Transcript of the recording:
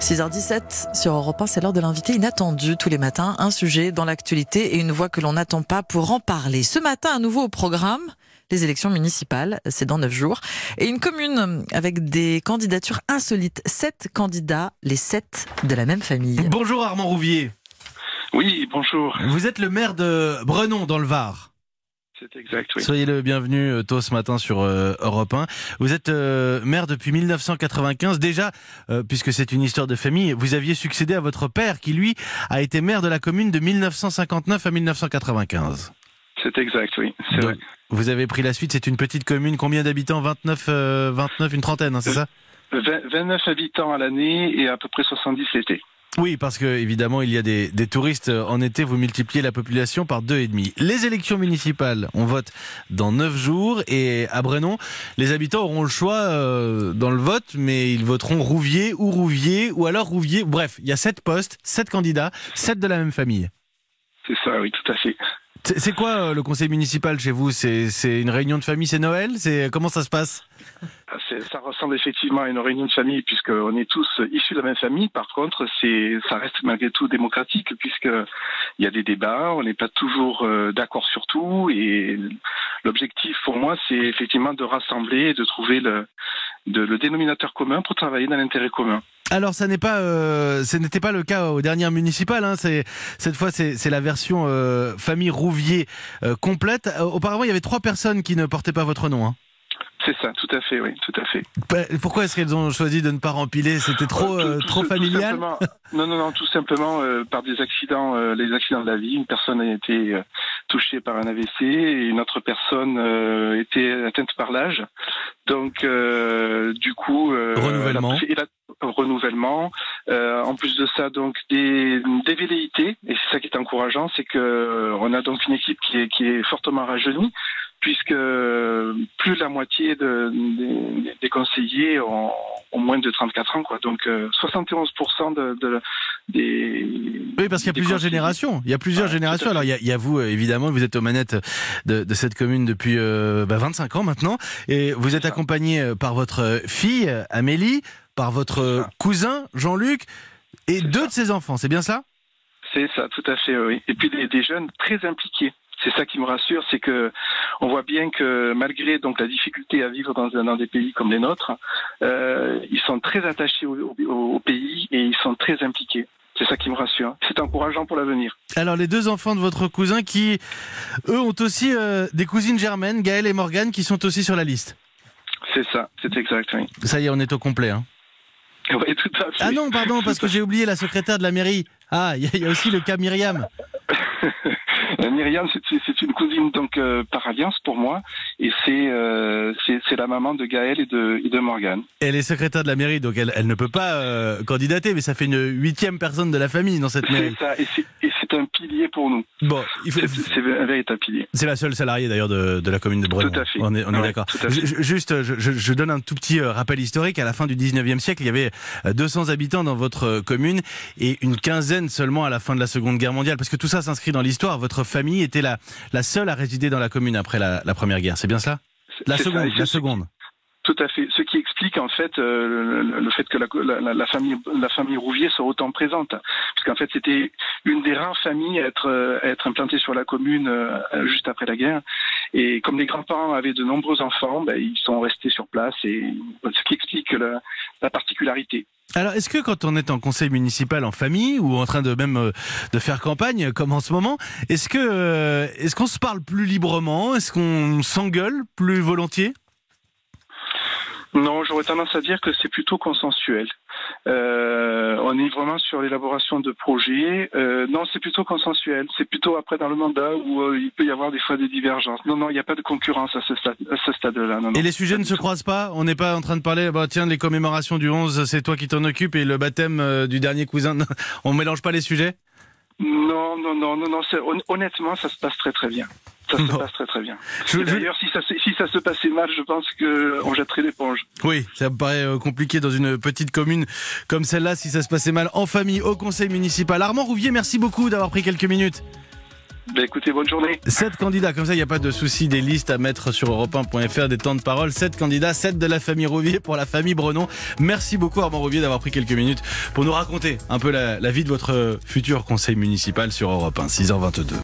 6h17 sur Europe 1, c'est l'heure de l'invité inattendu tous les matins. Un sujet dans l'actualité et une voix que l'on n'attend pas pour en parler. Ce matin, à nouveau au programme, les élections municipales, c'est dans neuf jours. Et une commune avec des candidatures insolites. Sept candidats, les sept de la même famille. Bonjour Armand Rouvier. Oui, bonjour. Vous êtes le maire de Brenon dans le Var. C'est exact, oui. Soyez le bienvenu euh, tôt ce matin sur euh, Europe 1. Vous êtes euh, maire depuis 1995. Déjà, euh, puisque c'est une histoire de famille, vous aviez succédé à votre père qui, lui, a été maire de la commune de 1959 à 1995. C'est exact, oui. C'est Donc, vrai. Vous avez pris la suite. C'est une petite commune. Combien d'habitants? 29, euh, 29, une trentaine, hein, c'est ça? 20 29 habitants à l'année et à peu près 70 l'été. Oui, parce que évidemment, il y a des, des touristes en été. Vous multipliez la population par deux et demi. Les élections municipales, on vote dans neuf jours et à Brenon, les habitants auront le choix euh, dans le vote, mais ils voteront Rouvier ou Rouvier ou alors Rouvier. Bref, il y a sept postes, sept candidats, sept de la même famille. C'est ça, oui, tout à fait. C'est quoi euh, le conseil municipal chez vous? C'est une réunion de famille, c'est Noël? C'est comment ça se passe? Ça ressemble effectivement à une réunion de famille puisqu'on est tous issus de la même famille. Par contre, c'est, ça reste malgré tout démocratique puisque il y a des débats, on n'est pas toujours euh, d'accord sur tout et l'objectif pour moi, c'est effectivement de rassembler et de trouver le, dénominateur commun pour travailler dans l'intérêt commun. Alors, ça n'est pas, euh, ce n'était pas le cas aux dernières municipales. Hein. Cette fois, c'est la version euh, famille Rouvier complète. Auparavant, il y avait trois personnes qui ne portaient pas votre nom. Hein. C'est ça, tout à fait, oui, tout à fait. Bah, Pourquoi est-ce qu'elles ont choisi de ne pas rempiler? C'était trop, euh, tout- trop tout familial? Non, non, non, tout simplement euh, par des accidents, euh, les accidents de la vie. Une personne a été euh, touchée par un AVC et une autre personne était atteinte par l'âge. Donc, du coup, Renouvellement. la- et la- renouvellement. En plus de ça, donc des, des velléités. Et c'est ça qui est encourageant, c'est que euh, on a donc une équipe qui est, qui est fortement rajeunie puisque plus de la moitié de, des, des conseillers ont, ont moins de 34 ans, quoi. Donc euh, 71% de, de- des. Oui, parce qu'il y a plusieurs générations. Il y a plusieurs générations. Alors, il y, a, il y a vous, euh, évidemment, vous êtes aux manettes de, cette commune depuis euh, bah, 25 ans maintenant. Et vous êtes accompagné euh, par votre fille, euh, Amélie, par votre cousin, Jean-Luc, et deux ça. de ses enfants. C'est bien ça C'est ça, tout à fait, oui. Et puis des, des jeunes très impliqués. C'est ça qui me rassure, c'est que on voit bien que malgré donc la difficulté à vivre dans, des pays comme les nôtres, euh, ils sont très attachés au, au- au pays et ils sont très impliqués. C'est ça qui me rassure. C'est encourageant pour l'avenir. Alors, les deux enfants de votre cousin qui, eux, ont aussi euh, des cousines germaines, Gaëlle et Morgane, qui sont aussi sur la liste. C'est ça, c'est exact, oui. Ça y est, on est au complet. Hein. Oui, tout à fait. Ah non, pardon, parce que j'ai oublié la secrétaire de la mairie. Ah, il y, y a aussi le cas Myriam. Euh, Myriam, c'est- une cousine donc euh, par alliance pour moi, et c'est euh, c'est la maman de Gaël et de, et de Morgane. Elle est secrétaire de la mairie, donc elle, elle ne peut pas euh, candidater, mais ça fait une huitième personne de la famille dans cette mairie. ça, et c'est un pilier pour nous. Bon, faut- C'est un véritable pilier. c'est la seule salariée d'ailleurs de, de la commune de Brenon. Tout à fait. On est, on est Ouais, d'accord. Juste, je, donne un tout petit euh, rappel historique. À la fin du 19e siècle, il y avait euh, 200 habitants dans votre euh, commune et une quinzaine seulement à la fin de la Seconde Guerre mondiale. Parce que tout ça s'inscrit dans l'histoire. Votre famille était la, la seule à résider dans la commune après la, la Première Guerre. C'est bien cela? La ça, seconde, la seconde. Tout à fait. Ce qui explique en fait euh, le, fait que la, famille Rouvier soit autant présente, parce qu'en fait c'était une des rares familles à être euh, à implantée sur la commune euh, juste après la guerre. Et comme les grands-parents avaient de nombreux enfants, ben, ils sont restés sur place et ce qui explique la, la particularité. Alors, est-ce que quand on est en conseil municipal en famille ou en train de même de faire campagne, comme en ce moment, est-ce que est-ce qu'on se parle plus librement? Est-ce qu'on s'engueule plus volontiers? Non, j'aurais tendance à dire que c'est plutôt consensuel. Euh, on est vraiment sur l'élaboration de projets. Euh, non, c'est plutôt consensuel. C'est plutôt après dans le mandat où euh, il peut y avoir des fois des divergences. Non, non, il n'y a pas de concurrence à ce stade, à ce stade-là. Non, non. Et les sujets ne se croisent pas? On n'est pas en train de parler, bah tiens, les commémorations du 11, c'est toi qui t'en occupes, et le baptême euh, du dernier cousin, on mélange pas les sujets? Non, non, non, non, non. Honnêtement, ça se passe très très bien. Ça se Bon. passe très très bien. Je- Et je- D'ailleurs, si ça, se- si ça se passait mal, je pense que on jetterait l'éponge. Oui, ça me paraît euh, compliqué dans une petite commune comme celle-là, si ça se passait mal en famille, au conseil municipal. Armand Rouvier, merci beaucoup d'avoir pris quelques minutes. Ben écoutez, bonne journée. Sept candidats, comme ça il n'y a pas de souci des listes à mettre sur europe1.fr, des temps de parole. Sept candidats, sept de la famille Rouvier pour la famille Brenon. Merci beaucoup Armand Rouvier d'avoir pris quelques minutes pour nous raconter un peu la, la vie de votre futur conseil municipal sur Europe 1, 6h22.